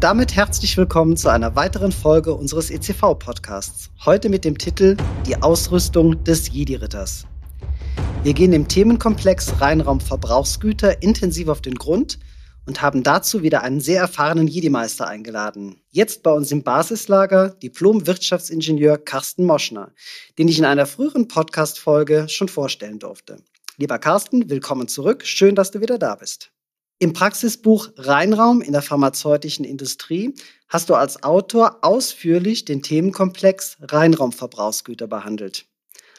Und damit herzlich willkommen zu einer weiteren Folge unseres ECV-Podcasts. Heute mit dem Titel Die Ausrüstung des Jedi-Ritters. Wir gehen dem Themenkomplex Reinraum-Verbrauchsgüter intensiv auf den Grund und haben dazu wieder einen sehr erfahrenen Jedi-Meister eingeladen. Jetzt bei uns im Basislager Diplom-Wirtschaftsingenieur Carsten Moschner, den ich in einer früheren Podcast-Folge schon vorstellen durfte. Lieber Carsten, willkommen zurück. Schön, dass du wieder da bist. Im Praxisbuch Reinraum in der pharmazeutischen Industrie hast du als Autor ausführlich den Themenkomplex Reinraumverbrauchsgüter behandelt.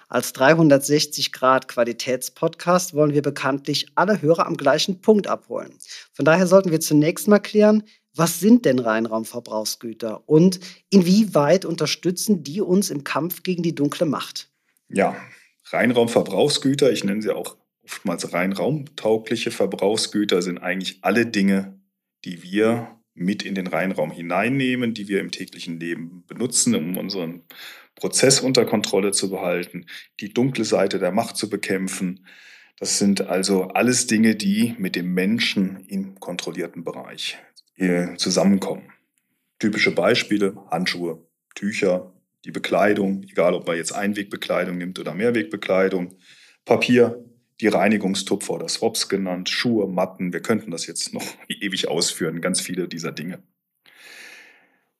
Als 360 Grad Qualitätspodcast wollen wir bekanntlich alle Hörer am gleichen Punkt abholen. Von daher sollten wir zunächst mal klären, was sind denn Reinraumverbrauchsgüter und inwieweit unterstützen die uns im Kampf gegen die dunkle Macht? Ja, Reinraumverbrauchsgüter, ich nenne sie auch oftmals rein raumtaugliche Verbrauchsgüter sind eigentlich alle Dinge, die wir mit in den Reinraum hineinnehmen, die wir im täglichen Leben benutzen, um unseren Prozess unter Kontrolle zu behalten, die dunkle Seite der Macht zu bekämpfen. Das sind also alles Dinge, die mit dem Menschen im kontrollierten Bereich äh, zusammenkommen. Typische Beispiele, Handschuhe, Tücher, die Bekleidung, egal ob man jetzt Einwegbekleidung nimmt oder Mehrwegbekleidung, Papier, die Reinigungstupfer oder Swaps genannt, Schuhe, Matten. Wir könnten das jetzt noch ewig ausführen, ganz viele dieser Dinge.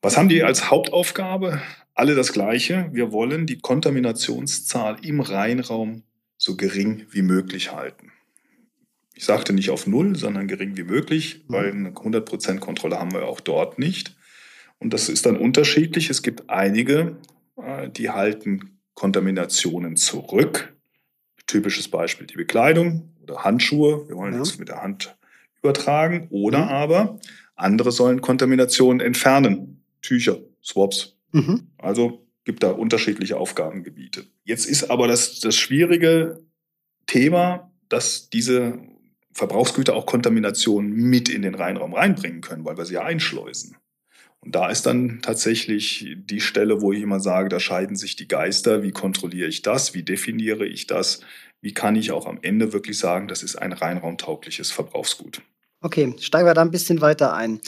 Was haben die als Hauptaufgabe? Alle das Gleiche. Wir wollen die Kontaminationszahl im Reinraum so gering wie möglich halten. Ich sagte nicht auf Null, sondern gering wie möglich, mhm. weil eine 100% Kontrolle haben wir auch dort nicht. Und das ist dann unterschiedlich. Es gibt einige, äh, die halten Kontaminationen zurück. Typisches Beispiel die Bekleidung oder Handschuhe. Wir wollen ja. mit der Hand übertragen. Oder mhm. aber andere sollen Kontaminationen entfernen. Tücher, Swaps. Mhm. Also gibt da unterschiedliche Aufgabengebiete. Jetzt ist aber das, das schwierige Thema, dass diese Verbrauchsgüter auch Kontaminationen mit in den Reinraum reinbringen können, weil wir sie ja einschleusen. Und da ist dann tatsächlich die Stelle, wo ich immer sage, da scheiden sich die Geister. Wie kontrolliere ich das? Wie definiere ich das? Wie kann ich auch am Ende wirklich sagen, das ist ein reinraumtaugliches Verbrauchsgut? Okay, steigen wir da ein bisschen weiter ein.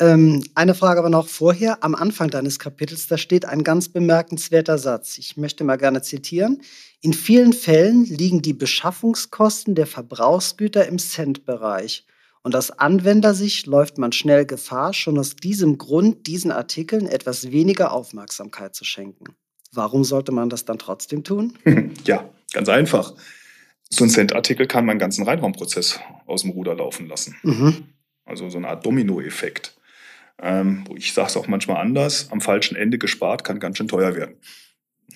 Ähm, eine Frage aber noch vorher. Am Anfang deines Kapitels, da steht ein ganz bemerkenswerter Satz. Ich möchte mal gerne zitieren. In vielen Fällen liegen die Beschaffungskosten der Verbrauchsgüter im Cent-Bereich. Und aus Anwendersicht läuft man schnell Gefahr, schon aus diesem Grund diesen Artikeln etwas weniger Aufmerksamkeit zu schenken. Warum sollte man das dann trotzdem tun? Ja, ganz einfach. So ein Cent-Artikel kann man einen ganzen Reinraumprozess aus dem Ruder laufen lassen. Mhm. Also so eine Art Dominoeffekt. Ähm, ich sage es auch manchmal anders, am falschen Ende gespart kann ganz schön teuer werden.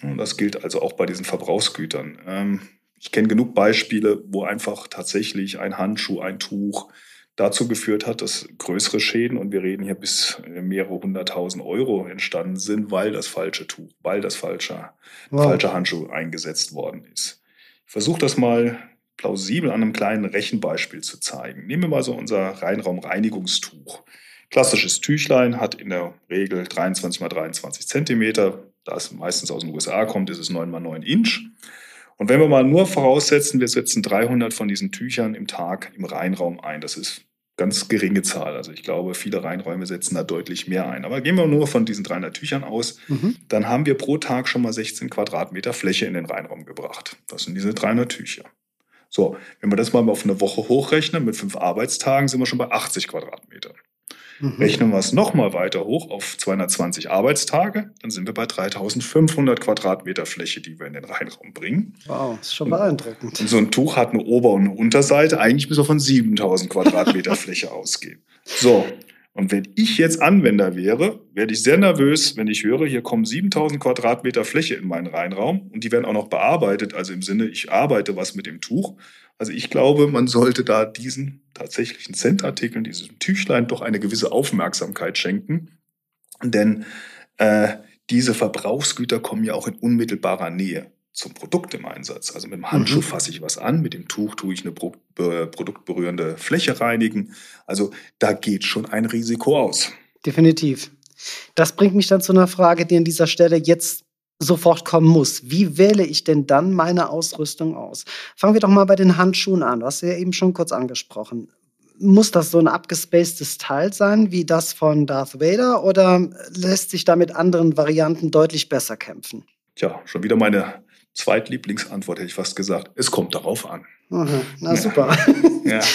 Und das gilt also auch bei diesen Verbrauchsgütern. Ähm, ich kenne genug Beispiele, wo einfach tatsächlich ein Handschuh, ein Tuch, dazu geführt hat, dass größere Schäden, und wir reden hier bis mehrere hunderttausend Euro entstanden sind, weil das falsche Tuch, weil das falsche, wow. falsche Handschuh eingesetzt worden ist. Ich versuche das mal plausibel an einem kleinen Rechenbeispiel zu zeigen. Nehmen wir mal so unser Reinraumreinigungstuch. Klassisches Tüchlein hat in der Regel 23 x 23 Zentimeter. Da es meistens aus den USA kommt, ist es 9 x 9 Inch. Und wenn wir mal nur voraussetzen, wir setzen 300 von diesen Tüchern im Tag im Reinraum ein, das ist ganz geringe Zahl. Also ich glaube, viele Reinräume setzen da deutlich mehr ein. Aber gehen wir nur von diesen 300 Tüchern aus, mhm. dann haben wir pro Tag schon mal 16 Quadratmeter Fläche in den Reinraum gebracht. Das sind diese 300 Tücher. So, wenn wir das mal auf eine Woche hochrechnen, mit fünf Arbeitstagen sind wir schon bei 80 Quadratmetern. Mhm. Rechnen wir es nochmal weiter hoch auf 220 Arbeitstage, dann sind wir bei 3500 Quadratmeter Fläche, die wir in den Reinraum bringen. Wow, das ist schon beeindruckend. Und so ein Tuch hat eine Ober- und eine Unterseite. Eigentlich müssen wir von 7000 Quadratmeter Fläche ausgehen. So, und wenn ich jetzt Anwender wäre, werde ich sehr nervös, wenn ich höre, hier kommen 7000 Quadratmeter Fläche in meinen Reinraum und die werden auch noch bearbeitet, also im Sinne, ich arbeite was mit dem Tuch. Also ich glaube, man sollte da diesen tatsächlichen Centartikeln, diesem Tüchlein, doch eine gewisse Aufmerksamkeit schenken. Denn äh, diese Verbrauchsgüter kommen ja auch in unmittelbarer Nähe zum Produkt im Einsatz. Also mit dem Handschuh mhm. fasse ich was an, mit dem Tuch tue ich eine Pro produktberührende Fläche reinigen. Also da geht schon ein Risiko aus. Definitiv. Das bringt mich dann zu einer Frage, die an dieser Stelle jetzt sofort kommen muss. Wie wähle ich denn dann meine Ausrüstung aus? Fangen wir doch mal bei den Handschuhen an. Du hast ja eben schon kurz angesprochen. Muss das so ein abgespacedes Teil sein, wie das von Darth Vader, oder lässt sich da mit anderen Varianten deutlich besser kämpfen? Tja, schon wieder meine Zweitlieblingsantwort, hätte ich fast gesagt. Es kommt darauf an. Aha, na super. Ja.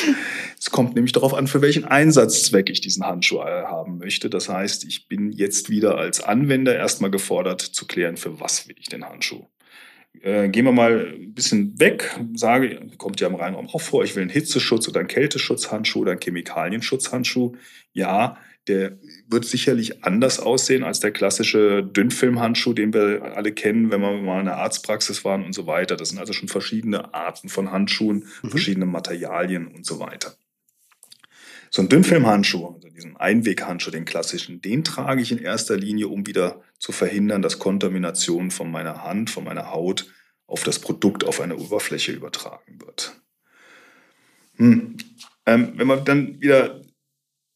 Es kommt nämlich darauf an, für welchen Einsatzzweck ich diesen Handschuh äh, haben möchte. Das heißt, ich bin jetzt wieder als Anwender erstmal gefordert zu klären, für was will ich den Handschuh. Äh, gehen wir mal ein bisschen weg, sage, kommt ja im Reinraum auch vor, ich will einen Hitzeschutz oder einen Kälteschutzhandschuh oder einen Chemikalienschutzhandschuh. Ja, der wird sicherlich anders aussehen als der klassische Dünnfilmhandschuh, den wir alle kennen, wenn wir mal in einer Arztpraxis waren und so weiter. Das sind also schon verschiedene Arten von Handschuhen, mhm. verschiedene Materialien und so weiter. So ein Dünnfilmhandschuh, also diesen Einweghandschuh, den klassischen, den trage ich in erster Linie, um wieder zu verhindern, dass Kontamination von meiner Hand, von meiner Haut auf das Produkt, auf eine Oberfläche übertragen wird. Hm. Ähm, wenn man dann wieder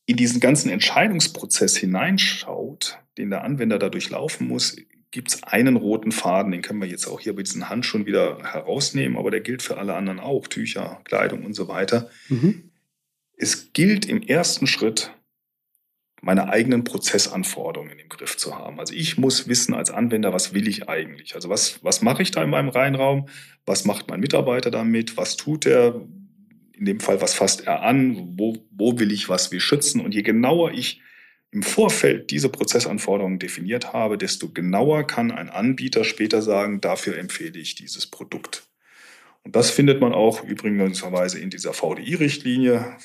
in diesen ganzen Entscheidungsprozess hineinschaut, den der Anwender dadurch laufen muss, gibt es einen roten Faden, den können wir jetzt auch hier bei diesen Handschuhen wieder herausnehmen, aber der gilt für alle anderen auch, Tücher, Kleidung und so weiter. Mhm. Es gilt im ersten Schritt, meine eigenen Prozessanforderungen im Griff zu haben. Also ich muss wissen als Anwender, was will ich eigentlich? Also was, was mache ich da in meinem Reinraum? Was macht mein Mitarbeiter damit? Was tut er? in dem Fall, was fasst er an, wo, wo will ich was wie schützen. Und je genauer ich im Vorfeld diese Prozessanforderungen definiert habe, desto genauer kann ein Anbieter später sagen, dafür empfehle ich dieses Produkt. Und das findet man auch übrigens in dieser VDI-Richtlinie,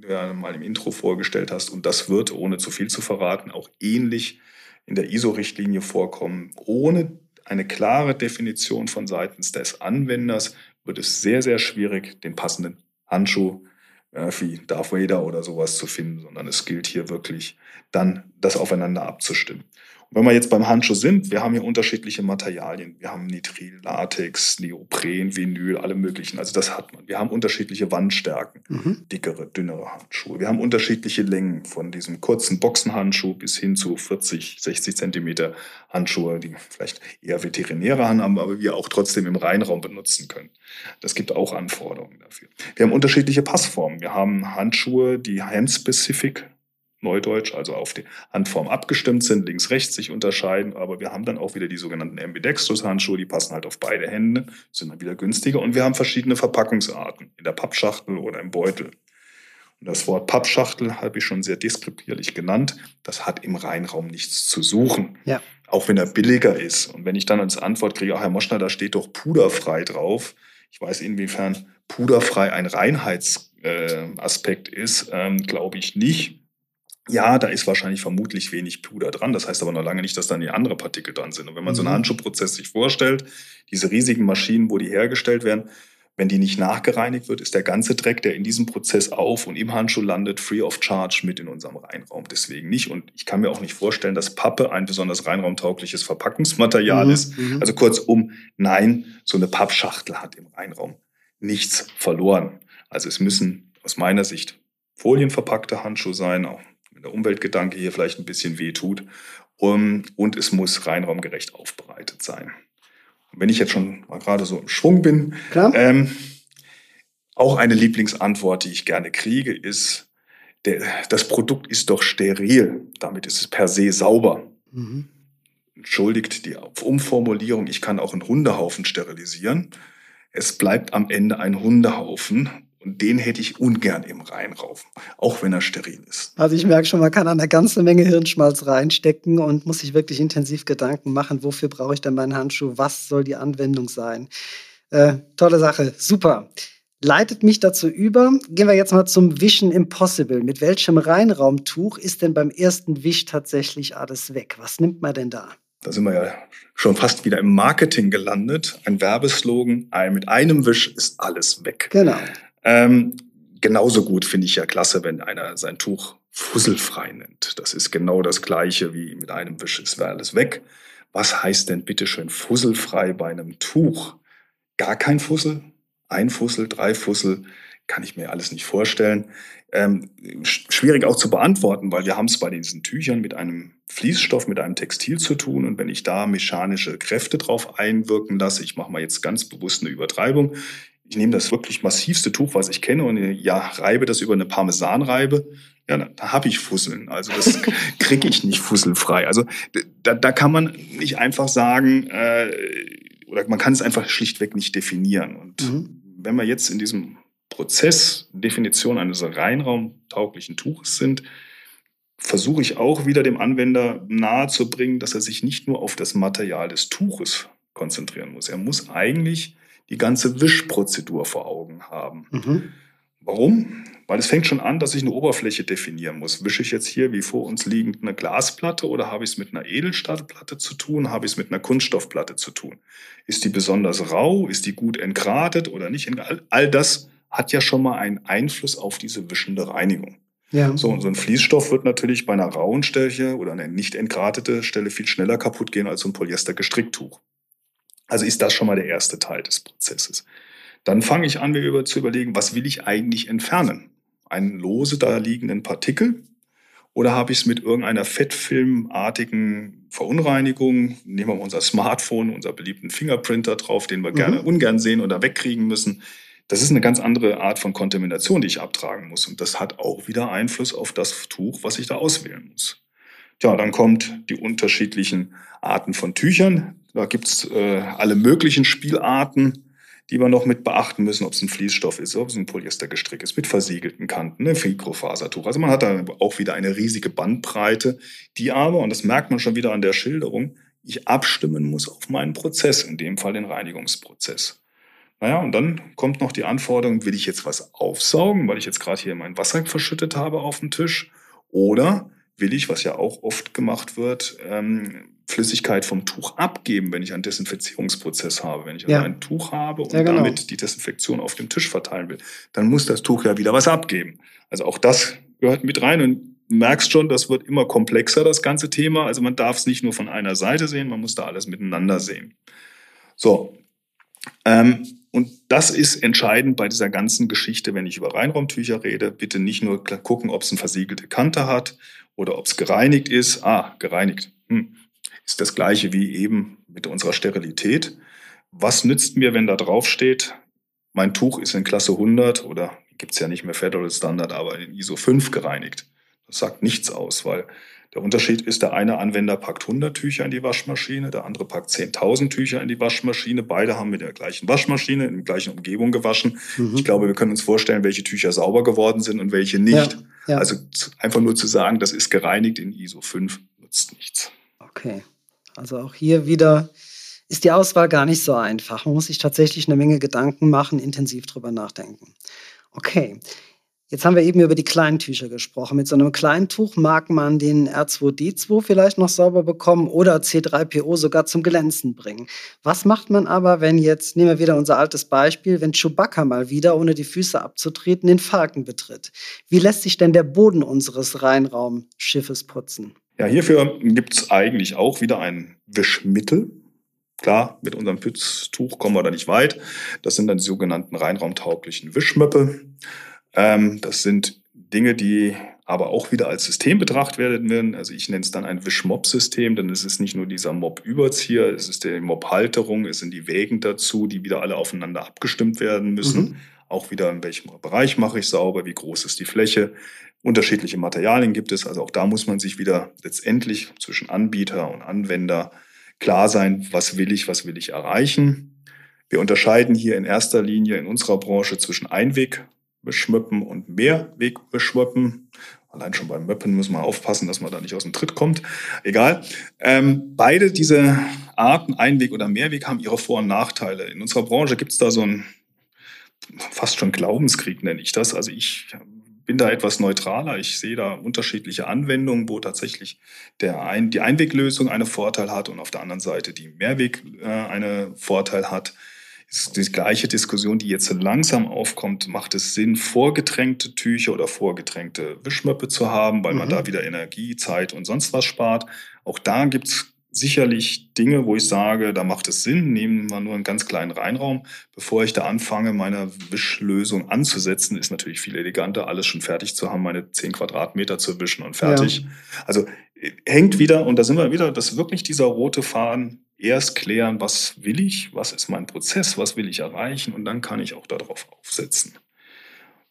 du ja mal im Intro vorgestellt hast. Und das wird, ohne zu viel zu verraten, auch ähnlich in der ISO-Richtlinie vorkommen. Ohne eine klare Definition von seitens des Anwenders wird es sehr, sehr schwierig, den passenden Handschuh äh, wie Darth Vader oder sowas zu finden, sondern es gilt hier wirklich dann, das aufeinander abzustimmen. Wenn wir jetzt beim Handschuh sind, wir haben hier unterschiedliche Materialien. Wir haben Nitril, Latex, Neopren, Vinyl, alle möglichen. Also das hat man. Wir haben unterschiedliche Wandstärken, mhm. dickere, dünnere Handschuhe. Wir haben unterschiedliche Längen von diesem kurzen Boxenhandschuh bis hin zu 40, 60 Zentimeter Handschuhe, die vielleicht eher Veterinäre haben, aber wir auch trotzdem im Reinraum benutzen können. Das gibt auch Anforderungen dafür. Wir haben unterschiedliche Passformen. Wir haben Handschuhe, die hand-specific Neudeutsch, also auf die Handform abgestimmt sind, links-rechts sich unterscheiden. Aber wir haben dann auch wieder die sogenannten Ambidextrous-Handschuhe, die passen halt auf beide Hände, sind dann wieder günstiger. Und wir haben verschiedene Verpackungsarten, in der Pappschachtel oder im Beutel. Und das Wort Pappschachtel habe ich schon sehr deskriptierlich genannt. Das hat im Reinraum nichts zu suchen. Ja. Auch wenn er billiger ist. Und wenn ich dann als Antwort kriege, ach Herr Moschner, da steht doch puderfrei drauf. Ich weiß, inwiefern puderfrei ein Reinheitsaspekt äh, ist, ähm, glaube ich nicht. Ja, da ist wahrscheinlich vermutlich wenig Puder dran. Das heißt aber noch lange nicht, dass dann die andere Partikel dran sind. Und wenn man mhm. so einen mhm. Handschuhprozess sich vorstellt, diese riesigen Maschinen, wo die hergestellt werden, wenn die nicht nachgereinigt wird, ist der ganze Dreck, der in diesem Prozess auf und im Handschuh landet, free of charge mit in unserem Reinraum. Deswegen nicht. Und ich kann mir auch nicht vorstellen, dass Pappe ein besonders reinraumtaugliches Verpackungsmaterial mhm. ist. Mhm. Also kurzum, nein, so eine Pappschachtel hat im Reinraum nichts verloren. Also es müssen aus meiner Sicht folienverpackte Handschuhe sein, auch der Umweltgedanke hier vielleicht ein bisschen weh tut. Um, und es muss reinraumgerecht aufbereitet sein. Und wenn ich jetzt schon mal gerade so im Schwung bin, ähm, auch eine Lieblingsantwort, die ich gerne kriege, ist, der, das Produkt ist doch steril. Damit ist es per se sauber. Mhm. Entschuldigt die Umformulierung, ich kann auch einen Hundehaufen sterilisieren. Es bleibt am Ende ein Hundehaufen und den hätte ich ungern im Reinraum, auch wenn er steril ist. Also ich merke schon, man kann eine ganze Menge Hirnschmalz reinstecken und muss sich wirklich intensiv Gedanken machen, wofür brauche ich denn meinen Handschuh, was soll die Anwendung sein. Äh, tolle Sache, super leitet mich dazu über. Gehen wir jetzt mal zum Wischen Impossible. Mit welchem Reinraumtuch ist denn beim ersten Wisch tatsächlich alles weg? Was nimmt man denn da? Da sind wir ja schon fast wieder im Marketing gelandet. Ein Werbeslogan, mit einem Wisch ist alles weg. Genau. Ähm, genauso gut finde ich ja klasse, wenn einer sein Tuch fusselfrei nennt. Das ist genau das Gleiche wie mit einem Wisch ist alles weg. Was heißt denn bitte schön fusselfrei bei einem Tuch? Gar kein Fussel? ein Fussel, drei Fussel, kann ich mir alles nicht vorstellen. Ähm, schwierig auch zu beantworten, weil wir haben es bei diesen Tüchern mit einem Fließstoff, mit einem Textil zu tun. Und wenn ich da mechanische Kräfte drauf einwirken lasse, ich mache mal jetzt ganz bewusst eine Übertreibung, ich nehme das wirklich massivste Tuch, was ich kenne, und ja, reibe das über eine Parmesanreibe, ja, da habe ich Fusseln. Also das kriege ich nicht fusselfrei. Also da, da kann man nicht einfach sagen, äh, oder man kann es einfach schlichtweg nicht definieren. Und mhm wenn wir jetzt in diesem Prozess Definition eines reinraumtauglichen Tuches sind, versuche ich auch wieder dem Anwender nahezubringen, dass er sich nicht nur auf das Material des Tuches konzentrieren muss. Er muss eigentlich die ganze Wischprozedur vor Augen haben. Mhm. Warum? Weil es fängt schon an, dass ich eine Oberfläche definieren muss. Wische ich jetzt hier wie vor uns liegend eine Glasplatte oder habe ich es mit einer Edelstahlplatte zu tun? Habe ich es mit einer Kunststoffplatte zu tun? Ist die besonders rau? Ist die gut entgratet oder nicht? All das hat ja schon mal einen Einfluss auf diese wischende Reinigung. Ja. So, und so ein Fließstoff wird natürlich bei einer rauen Stelle oder einer nicht entgratete Stelle viel schneller kaputt gehen als so ein Polyester-Gestricktuch. Also ist das schon mal der erste Teil des Prozesses. Dann fange ich an, mir zu überlegen, was will ich eigentlich entfernen? Einen lose da liegenden Partikel? Oder habe ich es mit irgendeiner fettfilmartigen Verunreinigung? Nehmen wir mal unser Smartphone, unser beliebten Fingerprinter drauf, den wir mhm. gerne ungern sehen oder wegkriegen müssen. Das ist eine ganz andere Art von Kontamination, die ich abtragen muss. Und das hat auch wieder Einfluss auf das Tuch, was ich da auswählen muss. Ja, dann kommt die unterschiedlichen Arten von Tüchern. Da gibt's äh, alle möglichen Spielarten die wir noch mit beachten müssen, ob es ein Fließstoff ist, ob es ein Polyestergestrick ist, mit versiegelten Kanten, ein Mikrofasertuch. Also man hat da auch wieder eine riesige Bandbreite, die aber, und das merkt man schon wieder an der Schilderung, ich abstimmen muss auf meinen Prozess, in dem Fall den Reinigungsprozess. Naja, und dann kommt noch die Anforderung, will ich jetzt was aufsaugen, weil ich jetzt gerade hier mein Wasser verschüttet habe auf dem Tisch, oder will ich, was ja auch oft gemacht wird, ähm, Flüssigkeit vom Tuch abgeben, wenn ich einen Desinfizierungsprozess habe. Wenn ich also ja. ein Tuch habe und ja, genau. damit die Desinfektion auf dem Tisch verteilen will, dann muss das Tuch ja wieder was abgeben. Also auch das gehört mit rein und du merkst schon, das wird immer komplexer, das ganze Thema. Also man darf es nicht nur von einer Seite sehen, man muss da alles miteinander sehen. So. Ähm, und das ist entscheidend bei dieser ganzen Geschichte, wenn ich über Reinraumtücher rede. Bitte nicht nur gucken, ob es eine versiegelte Kante hat oder ob es gereinigt ist. Ah, gereinigt. Hm ist das gleiche wie eben mit unserer Sterilität. Was nützt mir, wenn da drauf steht, mein Tuch ist in Klasse 100 oder gibt es ja nicht mehr Federal Standard, aber in ISO 5 gereinigt? Das sagt nichts aus, weil der Unterschied ist, der eine Anwender packt 100 Tücher in die Waschmaschine, der andere packt 10.000 Tücher in die Waschmaschine. Beide haben mit der gleichen Waschmaschine in der gleichen Umgebung gewaschen. Mhm. Ich glaube, wir können uns vorstellen, welche Tücher sauber geworden sind und welche nicht. Ja, ja. Also einfach nur zu sagen, das ist gereinigt in ISO 5, nutzt nichts. Okay. Also auch hier wieder ist die Auswahl gar nicht so einfach. Man muss sich tatsächlich eine Menge Gedanken machen, intensiv drüber nachdenken. Okay. Jetzt haben wir eben über die Kleintücher gesprochen. Mit so einem Kleintuch mag man den R2D2 vielleicht noch sauber bekommen oder C3PO sogar zum Glänzen bringen. Was macht man aber, wenn jetzt, nehmen wir wieder unser altes Beispiel, wenn Chewbacca mal wieder, ohne die Füße abzutreten, den Falken betritt? Wie lässt sich denn der Boden unseres Reinraumschiffes putzen? Ja, hierfür gibt es eigentlich auch wieder ein Wischmittel. Klar, mit unserem Pütztuch kommen wir da nicht weit. Das sind dann die sogenannten reinraumtauglichen Wischmöppe. Ähm, das sind Dinge, die aber auch wieder als System betrachtet werden. Also ich nenne es dann ein Wisch-Mob-System, denn es ist nicht nur dieser Mob-Überzieher, es ist die Mob-Halterung, es sind die Wägen dazu, die wieder alle aufeinander abgestimmt werden müssen. Mhm. Auch wieder in welchem Bereich mache ich sauber, wie groß ist die Fläche. Unterschiedliche Materialien gibt es, also auch da muss man sich wieder letztendlich zwischen Anbieter und Anwender klar sein, was will ich, was will ich erreichen. Wir unterscheiden hier in erster Linie in unserer Branche zwischen Einwegbeschmöppen und Mehrwegbeschmöppen. Allein schon beim Möppen muss man aufpassen, dass man da nicht aus dem Tritt kommt. Egal. Ähm, beide diese Arten, Einweg oder Mehrweg, haben ihre Vor- und Nachteile. In unserer Branche gibt es da so ein fast schon Glaubenskrieg, nenne ich das. Also ich bin da etwas neutraler. Ich sehe da unterschiedliche Anwendungen, wo tatsächlich der Ein die Einweglösung einen Vorteil hat und auf der anderen Seite die Mehrweg äh, einen Vorteil hat. Ist die gleiche Diskussion, die jetzt langsam aufkommt, macht es Sinn, vorgetränkte Tücher oder vorgetränkte Wischmöppe zu haben, weil mhm. man da wieder Energie, Zeit und sonst was spart. Auch da gibt es sicherlich Dinge, wo ich sage, da macht es Sinn, nehmen wir nur einen ganz kleinen Reinraum. Bevor ich da anfange, meine Wischlösung anzusetzen, ist natürlich viel eleganter, alles schon fertig zu haben, meine 10 Quadratmeter zu wischen und fertig. Ja. Also äh, hängt wieder, und da sind wir wieder, das ist wirklich dieser rote Faden, erst klären, was will ich, was ist mein Prozess, was will ich erreichen, und dann kann ich auch darauf aufsetzen.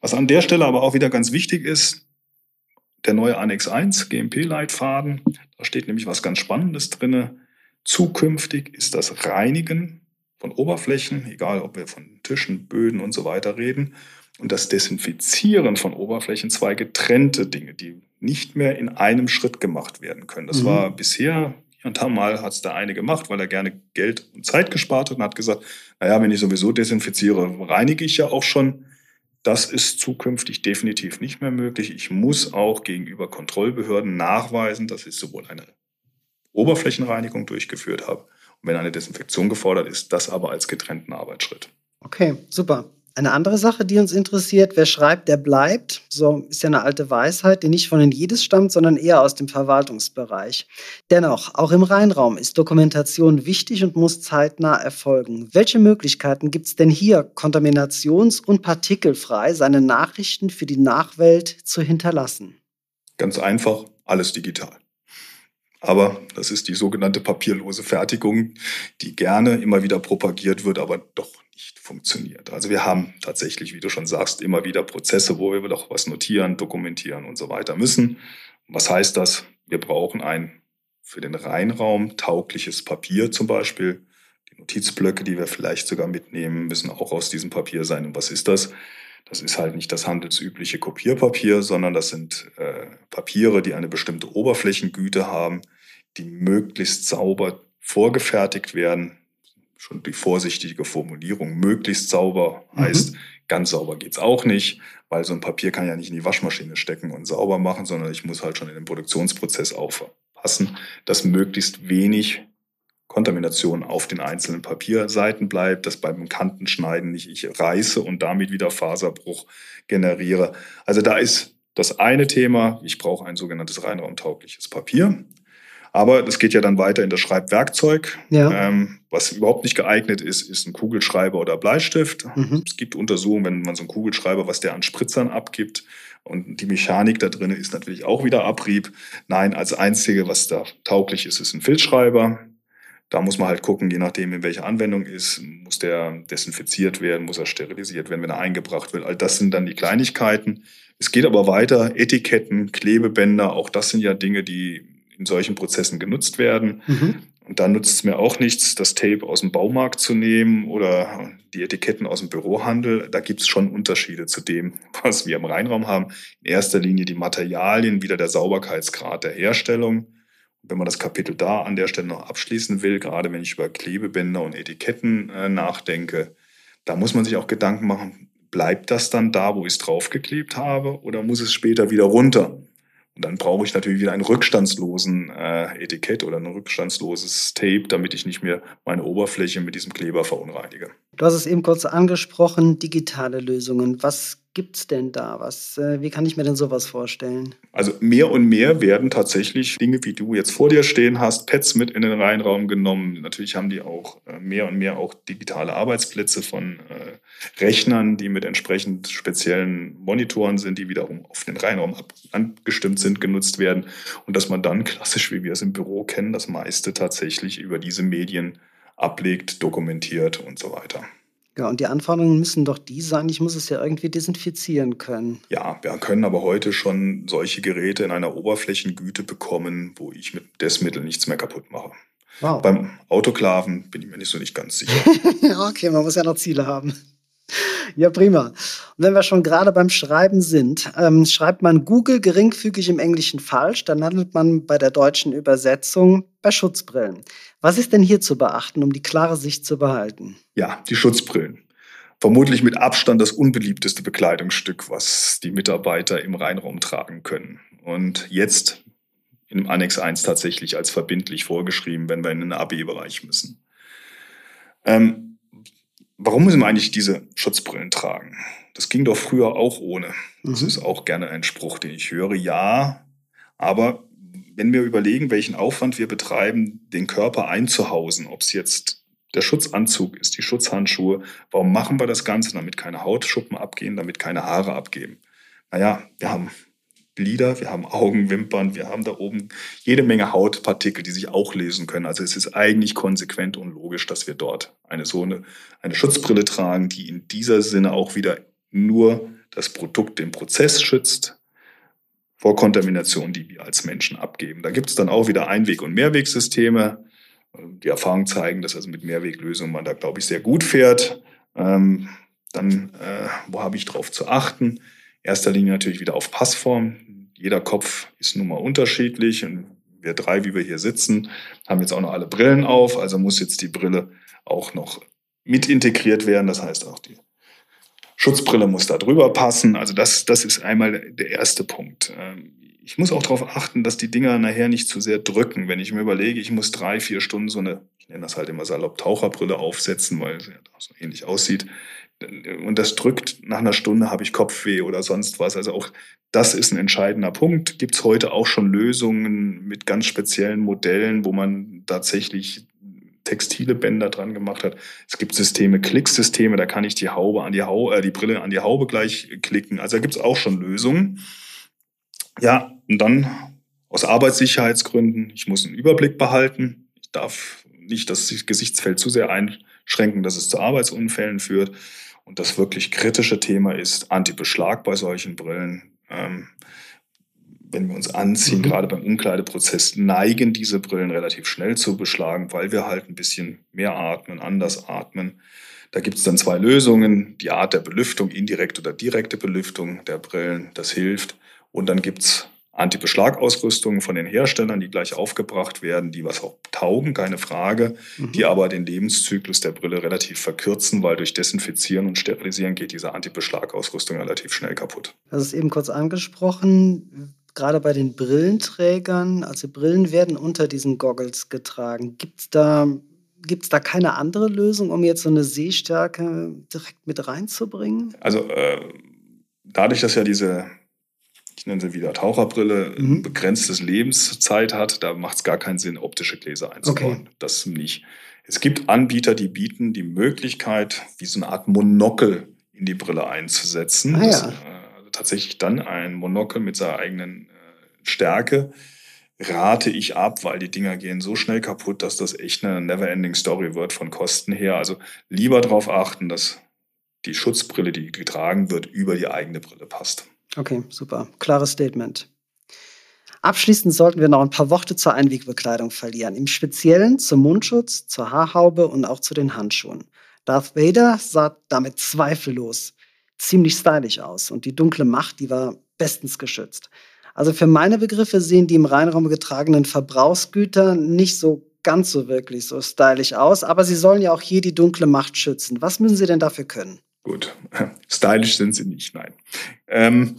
Was an der Stelle aber auch wieder ganz wichtig ist, der neue Annex 1 GMP-Leitfaden. Da steht nämlich was ganz Spannendes drin. Zukünftig ist das Reinigen von Oberflächen, egal ob wir von Tischen, Böden und so weiter reden, und das Desinfizieren von Oberflächen zwei getrennte Dinge, die nicht mehr in einem Schritt gemacht werden können. Das mhm. war bisher, und da mal hat es der eine gemacht, weil er gerne Geld und Zeit gespart hat und hat gesagt, naja, wenn ich sowieso desinfiziere, reinige ich ja auch schon. Das ist zukünftig definitiv nicht mehr möglich. Ich muss auch gegenüber Kontrollbehörden nachweisen, dass ich sowohl eine Oberflächenreinigung durchgeführt habe und wenn eine Desinfektion gefordert ist, das aber als getrennten Arbeitsschritt. Okay, super. Eine andere Sache, die uns interessiert, wer schreibt, der bleibt. So ist ja eine alte Weisheit, die nicht von den Jedes stammt, sondern eher aus dem Verwaltungsbereich. Dennoch, auch im Rheinraum ist Dokumentation wichtig und muss zeitnah erfolgen. Welche Möglichkeiten gibt es denn hier, kontaminations- und partikelfrei seine Nachrichten für die Nachwelt zu hinterlassen? Ganz einfach, alles digital. Aber das ist die sogenannte papierlose Fertigung, die gerne immer wieder propagiert wird, aber doch nicht funktioniert. Also wir haben tatsächlich, wie du schon sagst, immer wieder Prozesse, wo wir doch was notieren, dokumentieren und so weiter müssen. Was heißt das? Wir brauchen ein für den Reinraum taugliches Papier zum Beispiel. Die Notizblöcke, die wir vielleicht sogar mitnehmen, müssen auch aus diesem Papier sein. Und was ist das? Das ist halt nicht das handelsübliche Kopierpapier, sondern das sind äh, Papiere, die eine bestimmte Oberflächengüte haben, die möglichst sauber vorgefertigt werden, schon die vorsichtige Formulierung, möglichst sauber mhm. heißt, mhm. ganz sauber geht's auch nicht, weil so ein Papier kann ja nicht in die Waschmaschine stecken und sauber machen, sondern ich muss halt schon in den Produktionsprozess aufpassen, dass möglichst wenig Kontamination auf den einzelnen Papierseiten bleibt, dass beim Kantenschneiden nicht ich reiße und damit wieder Faserbruch generiere. Also da ist das eine Thema, ich brauche ein sogenanntes reinraumtaugliches Papier. Aber das geht ja dann weiter in das Schreibwerkzeug. Ja. Ähm, was überhaupt nicht geeignet ist, ist ein Kugelschreiber oder Bleistift. Mhm. Es gibt Untersuchungen, wenn man so einen Kugelschreiber, was der an Spritzern abgibt. Und die Mechanik da drin ist natürlich auch wieder Abrieb. Nein, als einzige, was da tauglich ist, ist ein Filzschreiber. Da muss man halt gucken, je nachdem, in welcher Anwendung ist, muss der desinfiziert werden, muss er sterilisiert werden, wenn er eingebracht wird. All das sind dann die Kleinigkeiten. Es geht aber weiter. Etiketten, Klebebänder, auch das sind ja Dinge, die in solchen Prozessen genutzt werden. Mhm. Und da nutzt es mir auch nichts, das Tape aus dem Baumarkt zu nehmen oder die Etiketten aus dem Bürohandel. Da gibt es schon Unterschiede zu dem, was wir im Reinraum haben. In erster Linie die Materialien, wieder der Sauberkeitsgrad der Herstellung. wenn man das Kapitel da an der Stelle noch abschließen will, gerade wenn ich über Klebebänder und Etiketten äh, nachdenke, da muss man sich auch Gedanken machen, bleibt das dann da, wo ich es draufgeklebt habe, oder muss es später wieder runter? Und dann brauche ich natürlich wieder einen rückstandslosen äh, Etikett oder ein rückstandsloses Tape, damit ich nicht mehr meine Oberfläche mit diesem Kleber verunreinige. Du hast es eben kurz angesprochen, digitale Lösungen. Was gibt es denn da? Was, äh, wie kann ich mir denn sowas vorstellen? Also mehr und mehr werden tatsächlich Dinge, wie du jetzt vor dir stehen hast, Pads mit in den Reihenraum genommen. Natürlich haben die auch äh, mehr und mehr auch digitale Arbeitsplätze von äh, Rechnern, die mit entsprechend speziellen Monitoren sind, die wiederum auf den Reihenraum angestimmt sind, genutzt werden. Und dass man dann klassisch, wie wir es im Büro kennen, das meiste tatsächlich über diese Medien ablegt, dokumentiert und so weiter. Ja, und die Anforderungen müssen doch die sein, ich muss es ja irgendwie desinfizieren können. Ja, wir können aber heute schon solche Geräte in einer Oberflächengüte bekommen, wo ich mit Dessmittel nichts mehr kaputt mache. Wow. Beim Autoklaven bin ich mir nicht so nicht ganz sicher. okay, man muss ja noch Ziele haben. Ja, prima. Und wenn wir schon gerade beim Schreiben sind, ähm, schreibt man Google geringfügig im Englischen falsch, dann landet man bei der deutschen Übersetzung bei Schutzbrillen. Was ist denn hier zu beachten, um die klare Sicht zu behalten? Ja, die Schutzbrillen. Vermutlich mit Abstand das unbeliebteste Bekleidungsstück, was die Mitarbeiter im Reinraum tragen können. Und jetzt im Annex 1 tatsächlich als verbindlich vorgeschrieben, wenn wir in den AB-Bereich müssen. Ähm, warum müssen wir eigentlich diese Schutzbrillen tragen? Das ging doch früher auch ohne. Das mhm. ist auch gerne ein Spruch, den ich höre. Ja, aber wenn wir überlegen, welchen Aufwand wir betreiben, den Körper einzuhausen, ob es jetzt der Schutzanzug ist, die Schutzhandschuhe, warum machen wir das Ganze? Damit keine Hautschuppen abgehen, damit keine Haare abgeben. Naja, wir haben Lider, wir haben Augen, Wimpern, wir haben da oben jede Menge Hautpartikel, die sich auch lesen können. Also es ist eigentlich konsequent und logisch, dass wir dort eine so eine, eine Schutzbrille tragen, die in dieser Sinne auch wieder nur das Produkt, den Prozess schützt vor Kontamination, die wir als Menschen abgeben. Da gibt es dann auch wieder Einweg- und Mehrwegsysteme. Die Erfahrungen zeigen, dass also mit Mehrweglösungen man da, glaube ich, sehr gut fährt. Ähm, dann, äh, wo habe ich darauf zu achten? erster Linie natürlich wieder auf Passform. Jeder Kopf ist nun mal unterschiedlich und wir drei, wie wir hier sitzen, haben jetzt auch noch alle Brillen auf, also muss jetzt die Brille auch noch mit integriert werden. Das heißt auch die Schutzbrille muss da drüber passen. Also das, das ist einmal der erste Punkt. Ähm, ich muss auch darauf achten, dass die Dinger nachher nicht zu sehr drücken. Wenn ich mir überlege, ich muss drei, vier Stunden so eine, ich nenne das halt immer salopp Taucherbrille aufsetzen, weil sie ja so ähnlich aussieht, und das drückt, nach einer Stunde habe ich Kopfweh oder sonst was. Also auch das ist ein entscheidender Punkt. Gibt es heute auch schon Lösungen mit ganz speziellen Modellen, wo man tatsächlich textile Bänder dran gemacht hat. Es gibt Systeme, Klicksysteme, da kann ich die Haube an die Haube, äh, die Brille an die Haube gleich klicken. Also da gibt es auch schon Lösungen. Ja, und dann aus Arbeitssicherheitsgründen, ich muss einen Überblick behalten. Ich darf nicht das Gesichtsfeld zu sehr einschränken, dass es zu Arbeitsunfällen führt. Und das wirklich kritische Thema ist Antibeschlag bei solchen Brillen. Ähm, wenn wir uns anziehen, mhm. gerade beim Umkleideprozess, neigen diese Brillen relativ schnell zu beschlagen, weil wir halt ein bisschen mehr atmen, anders atmen. Da gibt es dann zwei Lösungen, die Art der Belüftung, indirekte oder direkte Belüftung der Brillen, das hilft. Und dann gibt es Anti-Beschlag-Ausrüstungen von den Herstellern, die gleich aufgebracht werden, die was auch taugen, keine Frage, mhm. die aber den Lebenszyklus der Brille relativ verkürzen, weil durch Desinfizieren und Sterilisieren geht diese Anti-Beschlag-Ausrüstung relativ schnell kaputt. Das ist eben kurz angesprochen, gerade bei den Brillenträgern, also Brillen werden unter diesen Goggles getragen. Gibt es da Gibt es da keine andere Lösung, um jetzt so eine Sehstärke direkt mit reinzubringen? Also äh, dadurch, dass ja diese ich nenne sie wieder Taucherbrille, mhm. begrenztes Lebenszeit hat, da macht es gar keinen Sinn, optische Gläser einzubauen. Okay. Das nicht. Es gibt Anbieter, die bieten die Möglichkeit, wie so eine Art Monokel in die Brille einzusetzen. Ah, das, ja. äh, tatsächlich dann ein Monokel mit seiner eigenen äh, Stärke rate ich ab, weil die Dinger gehen so schnell kaputt, dass das echt eine never-ending Story wird von Kosten her. Also lieber darauf achten, dass die Schutzbrille, die getragen wird, über die eigene Brille passt. Okay, super. Klares Statement. Abschließend sollten wir noch ein paar Worte zur Einwegbekleidung verlieren. Im Speziellen zum Mundschutz, zur Haarhaube und auch zu den Handschuhen. Darth Vader sah damit zweifellos ziemlich stylisch aus und die dunkle Macht, die war bestens geschützt. Also für meine Begriffe sehen die im Reinraum getragenen Verbrauchsgüter nicht so ganz so wirklich so stylisch aus, aber sie sollen ja auch hier die dunkle Macht schützen. Was müssen sie denn dafür können? Gut, stylisch sind sie nicht, nein. Ähm,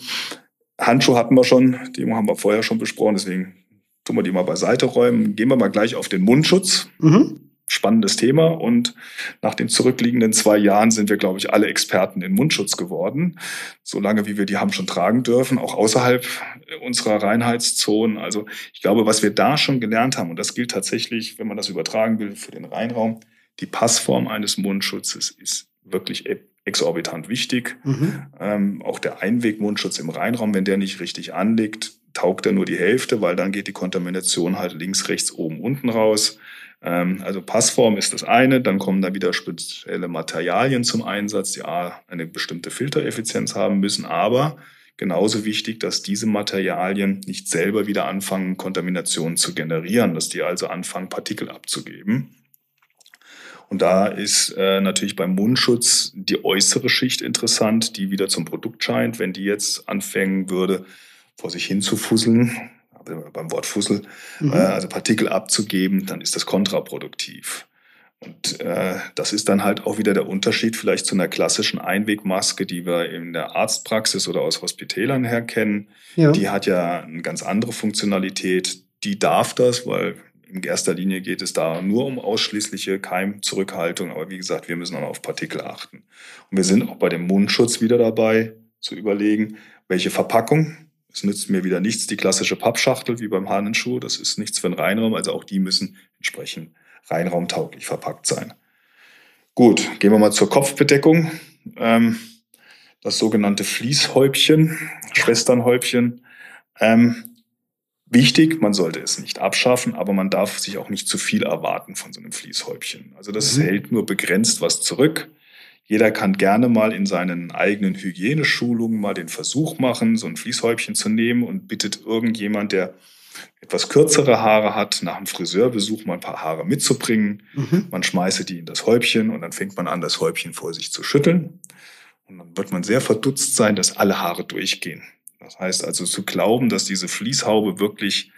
Handschuhe hatten wir schon, die haben wir vorher schon besprochen, deswegen tun wir die mal beiseite räumen. Gehen wir mal gleich auf den Mundschutz. Mhm spannendes Thema. Und nach den zurückliegenden zwei Jahren sind wir, glaube ich, alle Experten in Mundschutz geworden. Solange wie wir die haben schon tragen dürfen, auch außerhalb unserer Reinheitszonen. Also ich glaube, was wir da schon gelernt haben, und das gilt tatsächlich, wenn man das übertragen will für den Reinraum, die Passform eines Mundschutzes ist wirklich exorbitant wichtig. Mhm. Ähm, auch der Einwegmundschutz im Reinraum, wenn der nicht richtig anliegt, taugt er nur die Hälfte, weil dann geht die Kontamination halt links, rechts, oben, unten raus. Ähm, also Passform ist das eine, dann kommen da wieder spezielle Materialien zum Einsatz, die eine bestimmte Filtereffizienz haben müssen, aber genauso wichtig, dass diese Materialien nicht selber wieder anfangen, Kontaminationen zu generieren, dass die also anfangen, Partikel abzugeben. Und da ist äh, natürlich beim Mundschutz die äußere Schicht interessant, die wieder zum Produkt scheint. Wenn die jetzt anfangen würde, vor sich hin zu fusseln, beim Wort Fussel, mhm. äh, also Partikel abzugeben, dann ist das kontraproduktiv. Und äh, das ist dann halt auch wieder der Unterschied vielleicht zu einer klassischen Einwegmaske, die wir in der Arztpraxis oder aus Hospitälern her kennen. Ja. Die hat ja eine ganz andere Funktionalität. Die darf das, weil in erster Linie geht es da nur um ausschließliche Keimzurückhaltung. Aber wie gesagt, wir müssen auch auf Partikel achten. Und wir sind auch bei dem Mundschutz wieder dabei zu überlegen, welche Verpackung es nützt mir wieder nichts, die klassische Pappschachtel wie beim Hanenschuh. Das ist nichts für einen Reinraum. Also auch die müssen entsprechend reinraumtauglich verpackt sein. Gut, gehen wir mal zur Kopfbedeckung. Ähm, das sogenannte Fließhäubchen, Schwesternhäubchen. Ähm, wichtig, man sollte es nicht abschaffen, aber man darf sich auch nicht zu viel erwarten von so einem Fließhäubchen. Also das mhm. hält nur begrenzt was zurück. Jeder kann gerne mal in seinen eigenen Hygieneschulungen mal den Versuch machen, so ein Fließhäubchen zu nehmen und bittet irgendjemand, der etwas kürzere Haare hat, nach einem Friseurbesuch mal ein paar Haare mitzubringen. Mhm. Man schmeiße die in das Häubchen und dann fängt man an, das Häubchen vor sich zu schütteln. Und dann wird man sehr verdutzt sein, dass alle Haare durchgehen. Das heißt also zu glauben, dass diese Fließhaube wirklich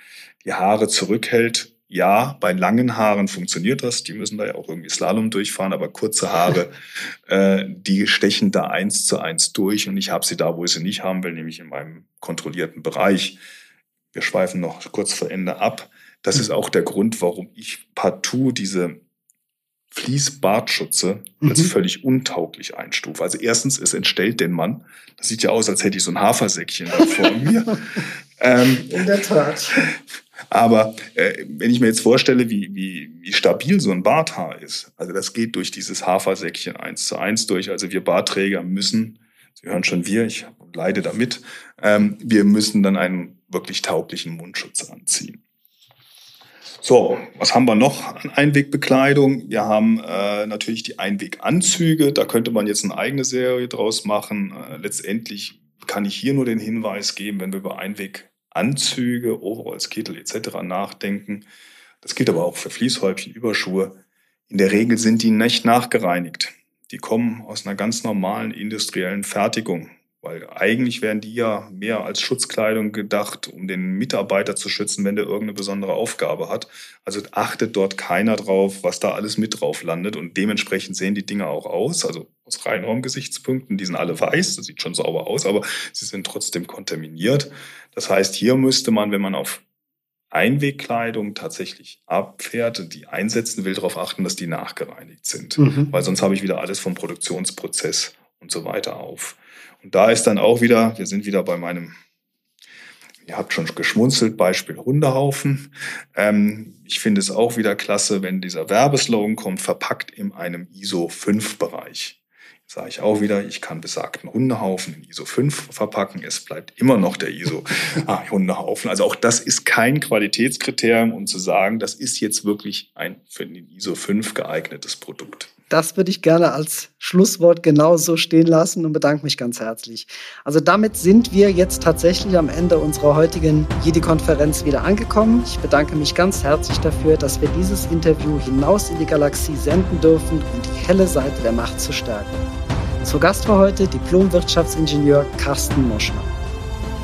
die Haare zurückhält, ja, bei langen Haaren funktioniert das. Die müssen da ja auch irgendwie Slalom durchfahren, aber kurze Haare, äh, die stechen da eins zu eins durch und ich habe sie da, wo ich sie nicht haben will, nämlich in meinem kontrollierten Bereich. Wir schweifen noch kurz vor Ende ab. Das ist auch der Grund, warum ich partout diese Fließbartschutze mhm. als völlig untauglich einstufe. Also erstens, es entstellt den Mann. Das sieht ja aus, als hätte ich so ein Hafersäckchen da vor mir. Ähm, In der Tat. Aber äh, wenn ich mir jetzt vorstelle, wie, wie, wie stabil so ein Barthaar ist, also das geht durch dieses Hafersäckchen eins zu eins durch. Also wir Bartträger müssen, Sie hören schon wir, ich leide damit, ähm, wir müssen dann einen wirklich tauglichen Mundschutz anziehen. So, was haben wir noch an Einwegbekleidung? Wir haben äh, natürlich die Einweganzüge. Da könnte man jetzt eine eigene Serie draus machen. Äh, letztendlich kann ich hier nur den Hinweis geben, wenn wir über Einweg Anzüge, Overalls, Kittel etc. nachdenken. Das gilt aber auch für Fließhäubchen, Überschuhe. In der Regel sind die nicht nachgereinigt. Die kommen aus einer ganz normalen industriellen Fertigung. Weil eigentlich wären die ja mehr als Schutzkleidung gedacht, um den Mitarbeiter zu schützen, wenn der irgendeine besondere Aufgabe hat. Also achtet dort keiner drauf, was da alles mit drauf landet. Und dementsprechend sehen die Dinge auch aus. Also aus Reinraumgesichtspunkten, die sind alle weiß, das sieht schon sauber aus, aber sie sind trotzdem kontaminiert. Das heißt, hier müsste man, wenn man auf Einwegkleidung tatsächlich abfährt und die einsetzen will, darauf achten, dass die nachgereinigt sind. Mhm. Weil sonst habe ich wieder alles vom Produktionsprozess und so weiter auf. Und da ist dann auch wieder, wir sind wieder bei meinem, ihr habt schon geschmunzelt, Beispiel Hundehaufen. Ähm, ich finde es auch wieder klasse, wenn dieser Werbeslogan kommt, verpackt in einem ISO 5 Bereich sage ich auch wieder, ich kann besagten Hundehaufen in ISO 5 verpacken. Es bleibt immer noch der ISO ah, Hundehaufen. Also auch das ist kein Qualitätskriterium, um zu sagen, das ist jetzt wirklich ein für den ISO 5 geeignetes Produkt. Das würde ich gerne als Schlusswort genauso stehen lassen und bedanke mich ganz herzlich. Also damit sind wir jetzt tatsächlich am Ende unserer heutigen Jedi-Konferenz wieder angekommen. Ich bedanke mich ganz herzlich dafür, dass wir dieses Interview hinaus in die Galaxie senden dürfen, um die helle Seite der Macht zu stärken. Zu Gast war heute Diplom-Wirtschaftsingenieur Carsten Moschner.